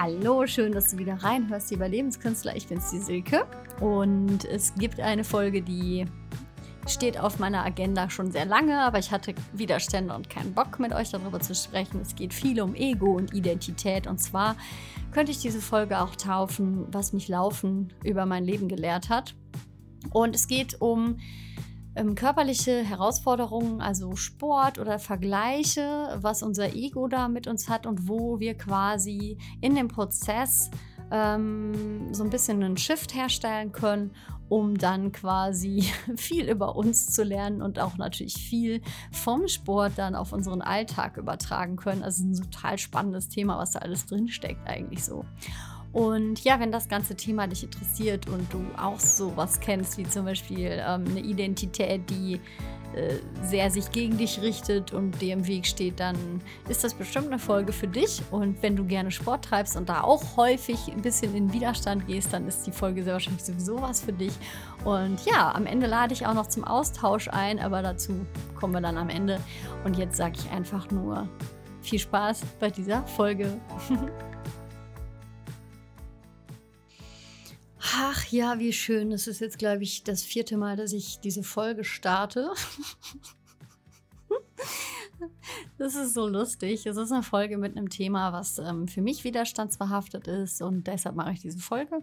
Hallo, schön, dass du wieder reinhörst, lieber Lebenskünstler. Ich bin's, die Silke. Und es gibt eine Folge, die steht auf meiner Agenda schon sehr lange, aber ich hatte Widerstände und keinen Bock mit euch darüber zu sprechen. Es geht viel um Ego und Identität. Und zwar könnte ich diese Folge auch taufen, was mich Laufen über mein Leben gelehrt hat. Und es geht um ähm, körperliche Herausforderungen, also Sport oder Vergleiche, was unser Ego da mit uns hat und wo wir quasi in dem Prozess ähm, so ein bisschen einen Shift herstellen können, um dann quasi viel über uns zu lernen und auch natürlich viel vom Sport dann auf unseren Alltag übertragen können. Also ein total spannendes Thema, was da alles drinsteckt eigentlich so. Und ja, wenn das ganze Thema dich interessiert und du auch sowas kennst, wie zum Beispiel ähm, eine Identität, die äh, sehr sich gegen dich richtet und dir im Weg steht, dann ist das bestimmt eine Folge für dich. Und wenn du gerne Sport treibst und da auch häufig ein bisschen in Widerstand gehst, dann ist die Folge sehr wahrscheinlich sowieso was für dich. Und ja, am Ende lade ich auch noch zum Austausch ein, aber dazu kommen wir dann am Ende. Und jetzt sage ich einfach nur viel Spaß bei dieser Folge. ja, wie schön. Es ist jetzt, glaube ich, das vierte Mal, dass ich diese Folge starte. Das ist so lustig. Es ist eine Folge mit einem Thema, was ähm, für mich widerstandsbehaftet ist und deshalb mache ich diese Folge.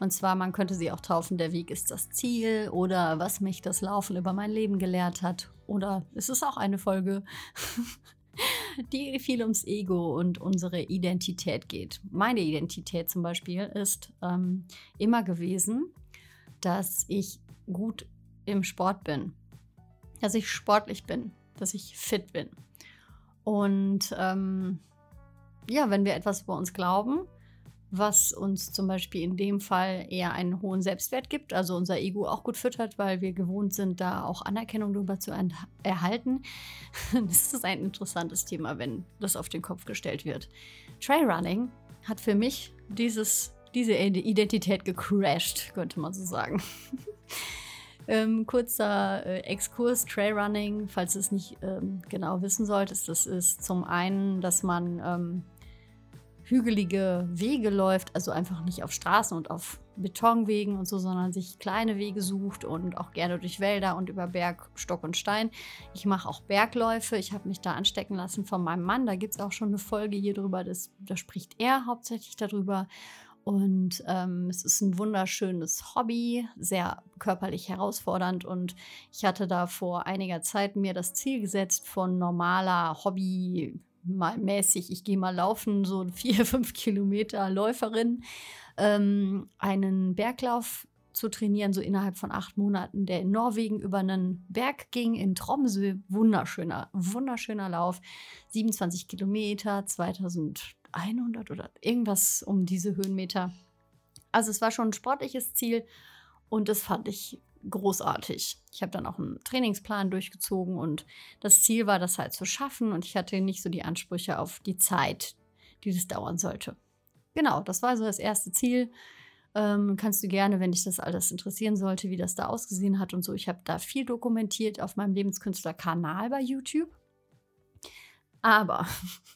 Und zwar, man könnte sie auch taufen, der Weg ist das Ziel oder was mich das Laufen über mein Leben gelehrt hat. Oder es ist auch eine Folge, die viel ums Ego und unsere Identität geht. Meine Identität zum Beispiel ist ähm, immer gewesen, dass ich gut im Sport bin, dass ich sportlich bin, dass ich fit bin. Und ähm, ja, wenn wir etwas über uns glauben, was uns zum Beispiel in dem Fall eher einen hohen Selbstwert gibt, also unser Ego auch gut füttert, weil wir gewohnt sind, da auch Anerkennung darüber zu erhalten. das ist ein interessantes Thema, wenn das auf den Kopf gestellt wird. Trailrunning hat für mich dieses, diese Identität gecrashed, könnte man so sagen. Ähm, kurzer äh, Exkurs, Trailrunning, falls du es nicht ähm, genau wissen solltest, das ist zum einen, dass man ähm, hügelige Wege läuft, also einfach nicht auf Straßen und auf Betonwegen und so, sondern sich kleine Wege sucht und auch gerne durch Wälder und über Berg, Stock und Stein. Ich mache auch Bergläufe. Ich habe mich da anstecken lassen von meinem Mann. Da gibt es auch schon eine Folge hier drüber. Das, da spricht er hauptsächlich darüber. Und ähm, es ist ein wunderschönes Hobby, sehr körperlich herausfordernd. Und ich hatte da vor einiger Zeit mir das Ziel gesetzt, von normaler Hobby mal mäßig, ich gehe mal laufen, so vier, fünf Kilometer Läuferin, ähm, einen Berglauf zu trainieren, so innerhalb von acht Monaten, der in Norwegen über einen Berg ging, in Tromsø. Wunderschöner, wunderschöner Lauf. 27 Kilometer, 2100 oder irgendwas um diese Höhenmeter. Also es war schon ein sportliches Ziel und das fand ich großartig. Ich habe dann auch einen Trainingsplan durchgezogen und das Ziel war, das halt zu schaffen und ich hatte nicht so die Ansprüche auf die Zeit, die das dauern sollte. Genau, das war so das erste Ziel. Ähm, kannst du gerne, wenn dich das alles interessieren sollte, wie das da ausgesehen hat und so. Ich habe da viel dokumentiert auf meinem Lebenskünstler-Kanal bei YouTube. Aber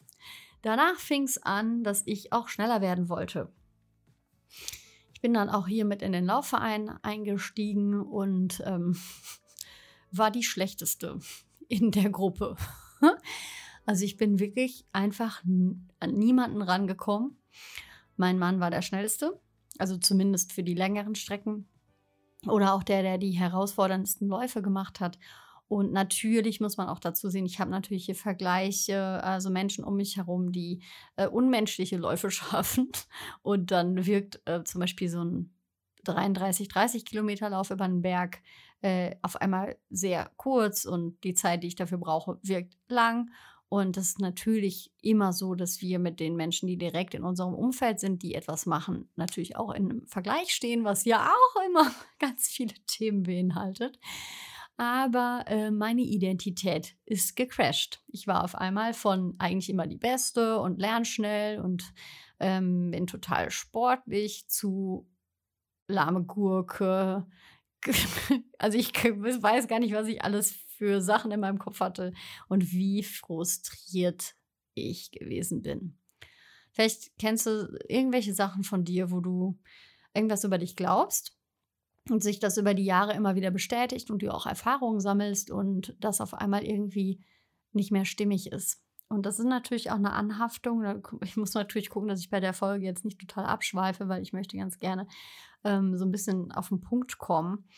danach fing es an, dass ich auch schneller werden wollte. Ich bin dann auch hier mit in den Laufverein eingestiegen und ähm, war die schlechteste in der Gruppe. Also ich bin wirklich einfach an niemanden rangekommen. Mein Mann war der schnellste, also zumindest für die längeren Strecken. Oder auch der, der die herausforderndsten Läufe gemacht hat. Und natürlich muss man auch dazu sehen, ich habe natürlich hier Vergleiche, also Menschen um mich herum, die äh, unmenschliche Läufe schaffen. Und dann wirkt äh, zum Beispiel so ein 33, 30 Kilometer Lauf über einen Berg äh, auf einmal sehr kurz und die Zeit, die ich dafür brauche, wirkt lang. Und das ist natürlich immer so, dass wir mit den Menschen, die direkt in unserem Umfeld sind, die etwas machen, natürlich auch in einem Vergleich stehen, was ja auch immer ganz viele Themen beinhaltet aber äh, meine Identität ist gecrashed. Ich war auf einmal von eigentlich immer die Beste und lern schnell und ähm, bin total sportlich zu lahme Gurke. Also ich weiß gar nicht, was ich alles für Sachen in meinem Kopf hatte und wie frustriert ich gewesen bin. Vielleicht kennst du irgendwelche Sachen von dir, wo du irgendwas über dich glaubst und sich das über die Jahre immer wieder bestätigt und du auch Erfahrungen sammelst und das auf einmal irgendwie nicht mehr stimmig ist. Und das ist natürlich auch eine Anhaftung. Ich muss natürlich gucken, dass ich bei der Folge jetzt nicht total abschweife, weil ich möchte ganz gerne ähm, so ein bisschen auf den Punkt kommen.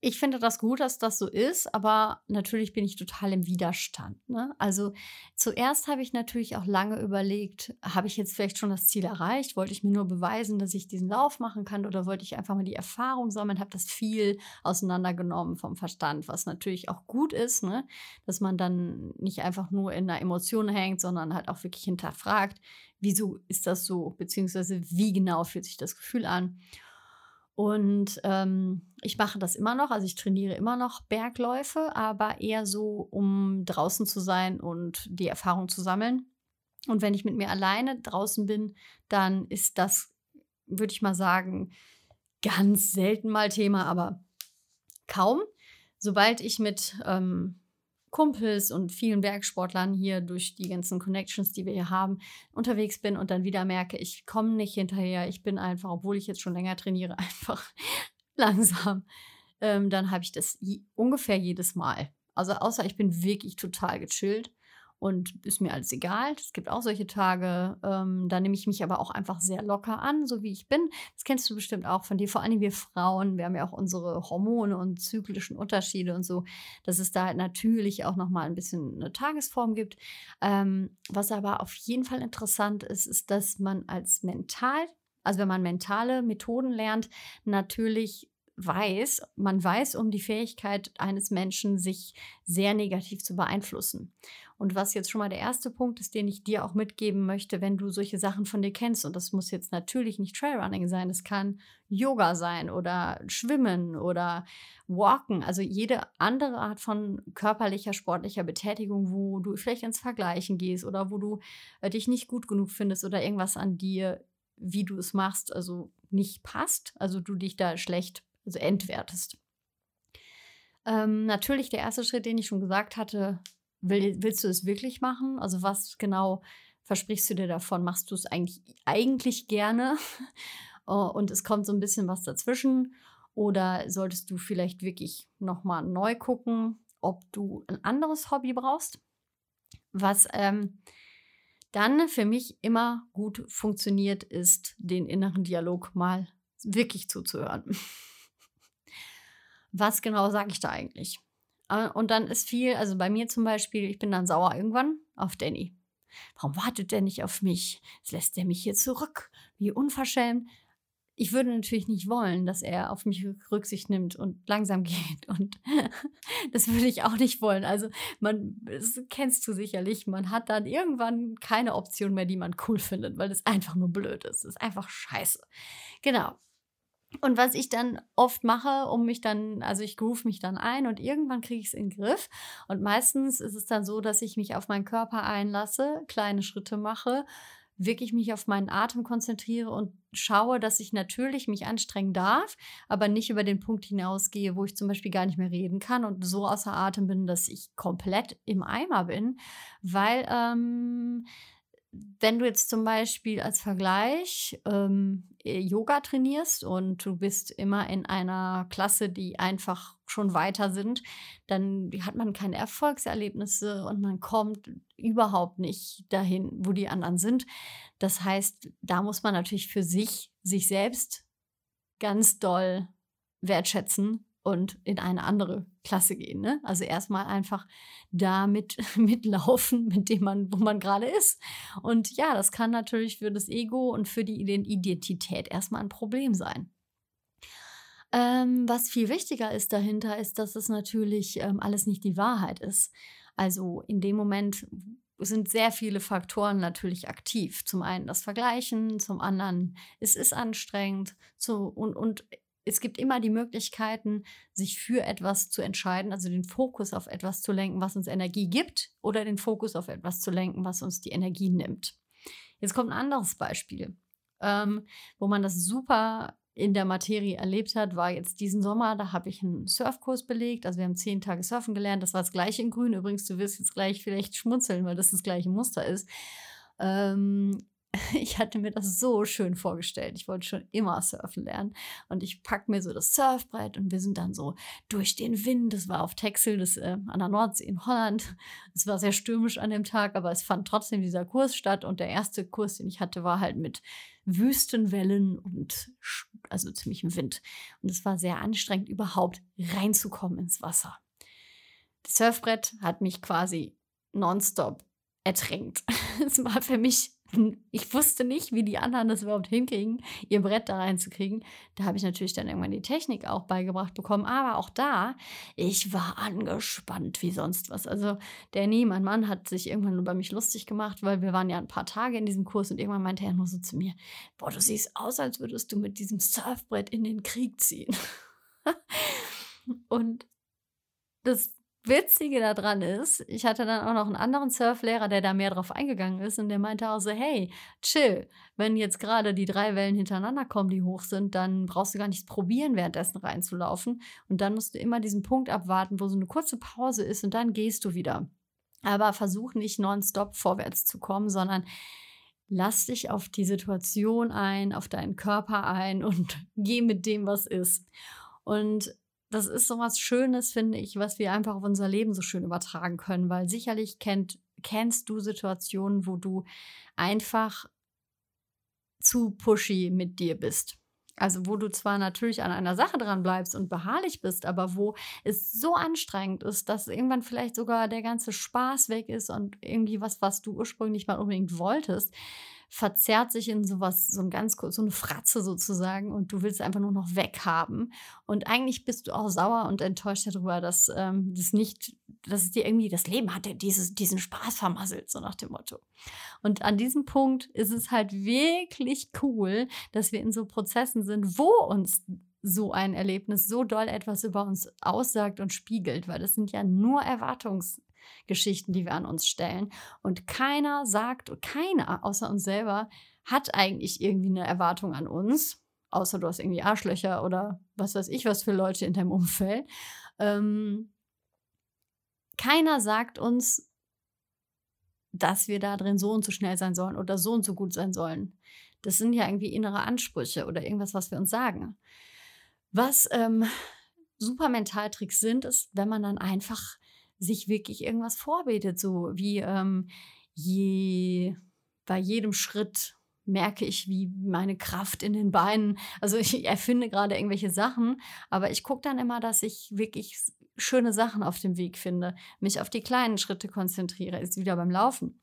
Ich finde das gut, dass das so ist, aber natürlich bin ich total im Widerstand. Ne? Also zuerst habe ich natürlich auch lange überlegt, habe ich jetzt vielleicht schon das Ziel erreicht? Wollte ich mir nur beweisen, dass ich diesen Lauf machen kann oder wollte ich einfach mal die Erfahrung sammeln? Habe das viel auseinandergenommen vom Verstand, was natürlich auch gut ist, ne? dass man dann nicht einfach nur in der Emotion hängt, sondern halt auch wirklich hinterfragt, wieso ist das so, beziehungsweise wie genau fühlt sich das Gefühl an. Und ähm, ich mache das immer noch, also ich trainiere immer noch Bergläufe, aber eher so, um draußen zu sein und die Erfahrung zu sammeln. Und wenn ich mit mir alleine draußen bin, dann ist das, würde ich mal sagen, ganz selten mal Thema, aber kaum. Sobald ich mit ähm, Kumpels und vielen Bergsportlern hier durch die ganzen Connections, die wir hier haben, unterwegs bin und dann wieder merke, ich komme nicht hinterher. Ich bin einfach, obwohl ich jetzt schon länger trainiere, einfach langsam. Ähm, dann habe ich das ungefähr jedes Mal. Also außer ich bin wirklich total gechillt und ist mir alles egal. Es gibt auch solche Tage, ähm, da nehme ich mich aber auch einfach sehr locker an, so wie ich bin. Das kennst du bestimmt auch von dir, vor allem wir Frauen. Wir haben ja auch unsere Hormone und zyklischen Unterschiede und so, dass es da halt natürlich auch nochmal ein bisschen eine Tagesform gibt. Ähm, was aber auf jeden Fall interessant ist, ist, dass man als mental, also wenn man mentale Methoden lernt, natürlich weiß, man weiß um die Fähigkeit eines Menschen, sich sehr negativ zu beeinflussen. Und was jetzt schon mal der erste Punkt ist, den ich dir auch mitgeben möchte, wenn du solche Sachen von dir kennst, und das muss jetzt natürlich nicht Trailrunning sein, es kann Yoga sein oder Schwimmen oder Walken, also jede andere Art von körperlicher, sportlicher Betätigung, wo du vielleicht ins Vergleichen gehst oder wo du äh, dich nicht gut genug findest oder irgendwas an dir, wie du es machst, also nicht passt, also du dich da schlecht also entwertest. Ähm, natürlich der erste Schritt, den ich schon gesagt hatte, will, willst du es wirklich machen? Also was genau versprichst du dir davon? Machst du es eigentlich, eigentlich gerne oh, und es kommt so ein bisschen was dazwischen? Oder solltest du vielleicht wirklich nochmal neu gucken, ob du ein anderes Hobby brauchst? Was ähm, dann für mich immer gut funktioniert, ist, den inneren Dialog mal wirklich zuzuhören. was genau sage ich da eigentlich? Äh, und dann ist viel, also bei mir zum Beispiel, ich bin dann sauer irgendwann auf Danny. Warum wartet der nicht auf mich? Jetzt lässt er mich hier zurück. Wie unverschämt. Ich würde natürlich nicht wollen, dass er auf mich Rücksicht nimmt und langsam geht. Und das würde ich auch nicht wollen. Also, man, das kennst du sicherlich, man hat dann irgendwann keine Option mehr, die man cool findet, weil es einfach nur blöd ist. Es ist einfach scheiße. Genau. Und was ich dann oft mache, um mich dann, also ich groove mich dann ein und irgendwann kriege ich es in den Griff. Und meistens ist es dann so, dass ich mich auf meinen Körper einlasse, kleine Schritte mache, wirklich mich auf meinen Atem konzentriere und schaue, dass ich natürlich mich anstrengen darf, aber nicht über den Punkt hinausgehe, wo ich zum Beispiel gar nicht mehr reden kann und so außer Atem bin, dass ich komplett im Eimer bin, weil ähm, wenn du jetzt zum Beispiel als Vergleich ähm, äh, Yoga trainierst und du bist immer in einer Klasse, die einfach schon weiter sind, dann hat man keine Erfolgserlebnisse und man kommt überhaupt nicht dahin, wo die anderen sind. Das heißt, da muss man natürlich für sich, sich selbst ganz doll wertschätzen und in eine andere Klasse gehen. Ne? Also erstmal einfach da mit, mitlaufen, mit dem man, wo man gerade ist. Und ja, das kann natürlich für das Ego und für die Identität erstmal ein Problem sein. Ähm, was viel wichtiger ist dahinter, ist, dass es natürlich ähm, alles nicht die Wahrheit ist. Also in dem Moment sind sehr viele Faktoren natürlich aktiv. Zum einen das Vergleichen, zum anderen es ist anstrengend zu, und, und es gibt immer die Möglichkeiten, sich für etwas zu entscheiden, also den Fokus auf etwas zu lenken, was uns Energie gibt, oder den Fokus auf etwas zu lenken, was uns die Energie nimmt. Jetzt kommt ein anderes Beispiel, ähm, wo man das super in der Materie erlebt hat, war jetzt diesen Sommer, da habe ich einen Surfkurs belegt. Also wir haben zehn Tage Surfen gelernt. Das war das gleiche in Grün. Übrigens, du wirst jetzt gleich vielleicht schmunzeln, weil das das gleiche Muster ist. Ähm, ich hatte mir das so schön vorgestellt. Ich wollte schon immer surfen lernen. Und ich packe mir so das Surfbrett und wir sind dann so durch den Wind. Das war auf Texel, das äh, an der Nordsee in Holland. Es war sehr stürmisch an dem Tag, aber es fand trotzdem dieser Kurs statt. Und der erste Kurs, den ich hatte, war halt mit Wüstenwellen und also ziemlichem Wind. Und es war sehr anstrengend, überhaupt reinzukommen ins Wasser. Das Surfbrett hat mich quasi nonstop ertränkt. Es war für mich ich wusste nicht, wie die anderen das überhaupt hinkriegen, ihr Brett da reinzukriegen. Da habe ich natürlich dann irgendwann die Technik auch beigebracht bekommen. Aber auch da, ich war angespannt wie sonst was. Also Nie, mein Mann, hat sich irgendwann über mich lustig gemacht, weil wir waren ja ein paar Tage in diesem Kurs und irgendwann meinte er nur so zu mir, boah, du siehst aus, als würdest du mit diesem Surfbrett in den Krieg ziehen. und das Witzige daran ist, ich hatte dann auch noch einen anderen Surflehrer, der da mehr drauf eingegangen ist und der meinte auch so, hey, chill, wenn jetzt gerade die drei Wellen hintereinander kommen, die hoch sind, dann brauchst du gar nichts probieren, währenddessen reinzulaufen. Und dann musst du immer diesen Punkt abwarten, wo so eine kurze Pause ist und dann gehst du wieder. Aber versuch nicht nonstop vorwärts zu kommen, sondern lass dich auf die Situation ein, auf deinen Körper ein und geh mit dem, was ist. Und das ist so was Schönes, finde ich, was wir einfach auf unser Leben so schön übertragen können, weil sicherlich kennt, kennst du Situationen, wo du einfach zu pushy mit dir bist. Also wo du zwar natürlich an einer Sache dran bleibst und beharrlich bist, aber wo es so anstrengend ist, dass irgendwann vielleicht sogar der ganze Spaß weg ist und irgendwie was, was du ursprünglich mal unbedingt wolltest, verzerrt sich in sowas, so ein ganz so eine Fratze sozusagen und du willst einfach nur noch weghaben. Und eigentlich bist du auch sauer und enttäuscht darüber, dass ähm, das nicht, dass es dir irgendwie das Leben hat, dieses, diesen Spaß vermasselt, so nach dem Motto. Und an diesem Punkt ist es halt wirklich cool, dass wir in so Prozessen sind, wo uns so ein Erlebnis so doll etwas über uns aussagt und spiegelt, weil das sind ja nur Erwartungs Geschichten, die wir an uns stellen. Und keiner sagt, keiner außer uns selber hat eigentlich irgendwie eine Erwartung an uns, außer du hast irgendwie Arschlöcher oder was weiß ich, was für Leute in deinem Umfeld. Ähm, keiner sagt uns, dass wir da drin so und so schnell sein sollen oder so und so gut sein sollen. Das sind ja irgendwie innere Ansprüche oder irgendwas, was wir uns sagen. Was ähm, super Mentaltricks sind, ist, wenn man dann einfach sich wirklich irgendwas vorbetet, so wie ähm, je bei jedem Schritt merke ich, wie meine Kraft in den Beinen, also ich erfinde gerade irgendwelche Sachen, aber ich gucke dann immer, dass ich wirklich schöne Sachen auf dem Weg finde, mich auf die kleinen Schritte konzentriere, ist wieder beim Laufen.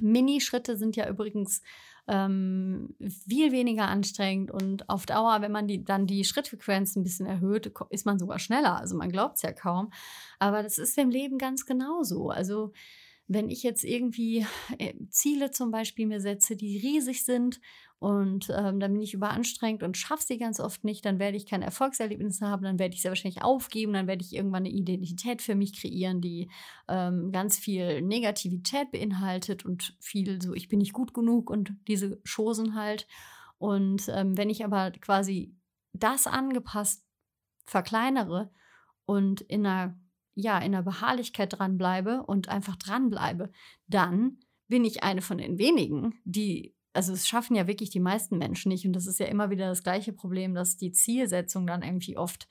Mini-Schritte sind ja übrigens ähm, viel weniger anstrengend und auf Dauer, wenn man die, dann die Schrittfrequenz ein bisschen erhöht, ist man sogar schneller. Also man glaubt es ja kaum. Aber das ist im Leben ganz genauso. Also wenn ich jetzt irgendwie äh, Ziele zum Beispiel mir setze, die riesig sind und ähm, dann bin ich überanstrengt und schaffe sie ganz oft nicht, dann werde ich keine Erfolgserlebnisse haben, dann werde ich sehr wahrscheinlich aufgeben, dann werde ich irgendwann eine Identität für mich kreieren, die ähm, ganz viel Negativität beinhaltet und viel so, ich bin nicht gut genug und diese Chosen halt. Und ähm, wenn ich aber quasi das angepasst verkleinere und in einer ja, in der Beharrlichkeit dranbleibe und einfach dranbleibe, dann bin ich eine von den wenigen, die, also es schaffen ja wirklich die meisten Menschen nicht. Und das ist ja immer wieder das gleiche Problem, dass die Zielsetzung dann irgendwie oft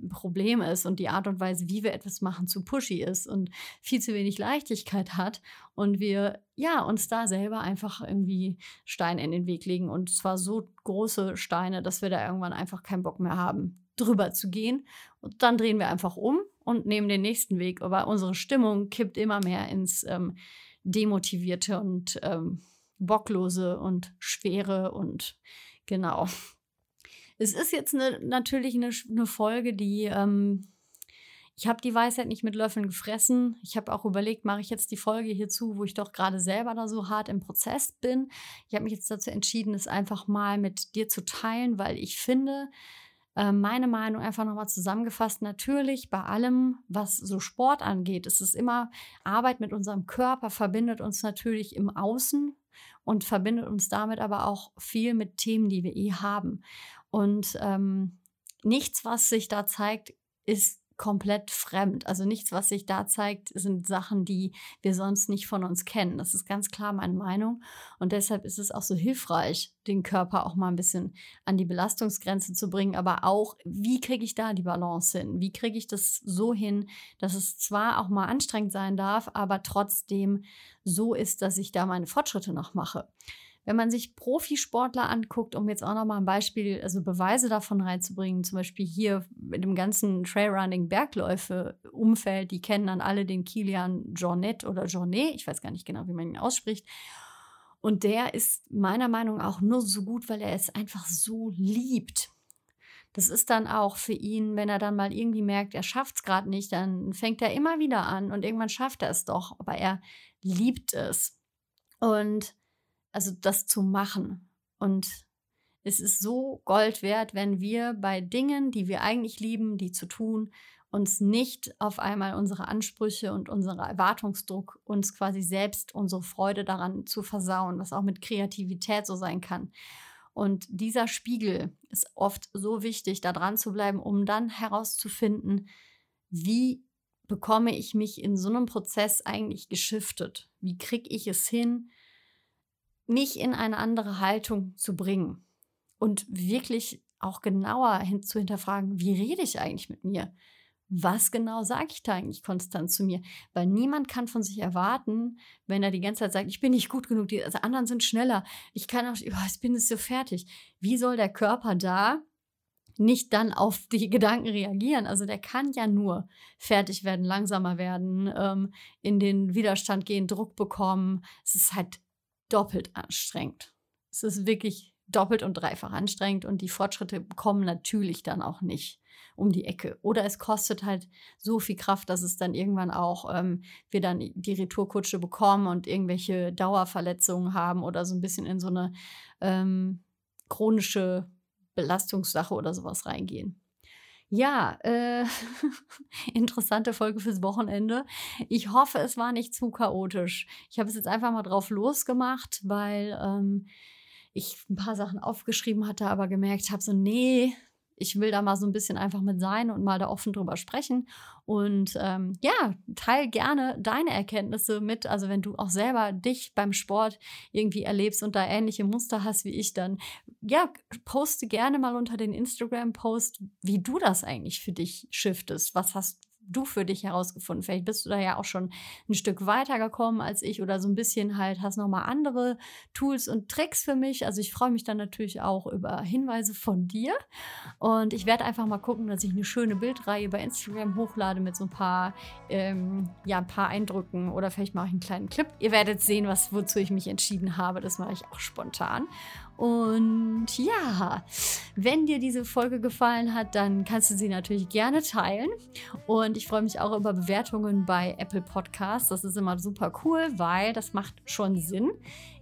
ein Problem ist und die Art und Weise, wie wir etwas machen, zu pushy ist und viel zu wenig Leichtigkeit hat und wir ja uns da selber einfach irgendwie Steine in den Weg legen und zwar so große Steine, dass wir da irgendwann einfach keinen Bock mehr haben, drüber zu gehen. Und dann drehen wir einfach um und nehmen den nächsten Weg. Aber unsere Stimmung kippt immer mehr ins ähm, Demotivierte und ähm, Bocklose und Schwere und genau. Es ist jetzt ne, natürlich eine, eine Folge, die ähm, ich habe die Weisheit nicht mit Löffeln gefressen. Ich habe auch überlegt, mache ich jetzt die Folge hierzu, wo ich doch gerade selber da so hart im Prozess bin. Ich habe mich jetzt dazu entschieden, es einfach mal mit dir zu teilen, weil ich finde, meine Meinung einfach nochmal zusammengefasst. Natürlich bei allem, was so Sport angeht, ist es immer Arbeit mit unserem Körper, verbindet uns natürlich im Außen und verbindet uns damit aber auch viel mit Themen, die wir eh haben. Und ähm, nichts, was sich da zeigt, ist komplett fremd. Also nichts, was sich da zeigt, sind Sachen, die wir sonst nicht von uns kennen. Das ist ganz klar meine Meinung. Und deshalb ist es auch so hilfreich, den Körper auch mal ein bisschen an die Belastungsgrenze zu bringen. Aber auch, wie kriege ich da die Balance hin? Wie kriege ich das so hin, dass es zwar auch mal anstrengend sein darf, aber trotzdem so ist, dass ich da meine Fortschritte noch mache. Wenn man sich Profisportler anguckt, um jetzt auch noch mal ein Beispiel, also Beweise davon reinzubringen, zum Beispiel hier mit dem ganzen Trailrunning Bergläufe Umfeld, die kennen dann alle den Kilian Jornet oder Jornet, ich weiß gar nicht genau, wie man ihn ausspricht. Und der ist meiner Meinung nach auch nur so gut, weil er es einfach so liebt. Das ist dann auch für ihn, wenn er dann mal irgendwie merkt, er schafft es gerade nicht, dann fängt er immer wieder an und irgendwann schafft er es doch. Aber er liebt es. Und also das zu machen. Und es ist so Gold wert, wenn wir bei Dingen, die wir eigentlich lieben, die zu tun, uns nicht auf einmal unsere Ansprüche und unsere Erwartungsdruck uns quasi selbst unsere Freude daran zu versauen, was auch mit Kreativität so sein kann. Und dieser Spiegel ist oft so wichtig, da dran zu bleiben, um dann herauszufinden, wie bekomme ich mich in so einem Prozess eigentlich geschiftet? Wie kriege ich es hin, mich in eine andere Haltung zu bringen und wirklich auch genauer hin zu hinterfragen, wie rede ich eigentlich mit mir? Was genau sage ich da eigentlich konstant zu mir? Weil niemand kann von sich erwarten, wenn er die ganze Zeit sagt, ich bin nicht gut genug, die also anderen sind schneller, ich kann auch, oh, ich bin jetzt so fertig. Wie soll der Körper da nicht dann auf die Gedanken reagieren. Also der kann ja nur fertig werden, langsamer werden, ähm, in den Widerstand gehen, Druck bekommen. Es ist halt doppelt anstrengend. Es ist wirklich doppelt und dreifach anstrengend und die Fortschritte kommen natürlich dann auch nicht um die Ecke. Oder es kostet halt so viel Kraft, dass es dann irgendwann auch ähm, wir dann die Retourkutsche bekommen und irgendwelche Dauerverletzungen haben oder so ein bisschen in so eine ähm, chronische Belastungssache oder sowas reingehen. Ja, äh, interessante Folge fürs Wochenende. Ich hoffe, es war nicht zu chaotisch. Ich habe es jetzt einfach mal drauf losgemacht, weil ähm, ich ein paar Sachen aufgeschrieben hatte, aber gemerkt habe, so, nee, ich will da mal so ein bisschen einfach mit sein und mal da offen drüber sprechen. Und ähm, ja, teil gerne deine Erkenntnisse mit. Also wenn du auch selber dich beim Sport irgendwie erlebst und da ähnliche Muster hast wie ich, dann ja, poste gerne mal unter den Instagram-Post, wie du das eigentlich für dich shiftest. Was hast du für dich herausgefunden? Vielleicht bist du da ja auch schon ein Stück weiter gekommen als ich oder so ein bisschen halt hast noch mal andere Tools und Tricks für mich. Also ich freue mich dann natürlich auch über Hinweise von dir und ich werde einfach mal gucken, dass ich eine schöne Bildreihe bei Instagram hochlade mit so ein paar ähm, ja ein paar Eindrücken oder vielleicht mache ich einen kleinen Clip. Ihr werdet sehen, was wozu ich mich entschieden habe. Das mache ich auch spontan und ja, wenn dir diese Folge gefallen hat, dann kannst du sie natürlich gerne teilen. Und ich freue mich auch über Bewertungen bei Apple Podcasts. Das ist immer super cool, weil das macht schon Sinn.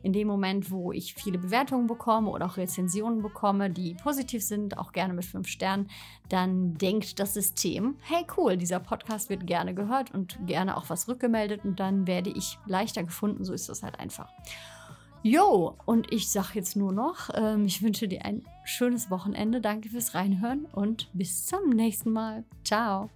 In dem Moment, wo ich viele Bewertungen bekomme oder auch Rezensionen bekomme, die positiv sind, auch gerne mit fünf Sternen, dann denkt das System, hey cool, dieser Podcast wird gerne gehört und gerne auch was rückgemeldet und dann werde ich leichter gefunden. So ist das halt einfach. Jo, und ich sage jetzt nur noch, ähm, ich wünsche dir ein schönes Wochenende. Danke fürs Reinhören und bis zum nächsten Mal. Ciao.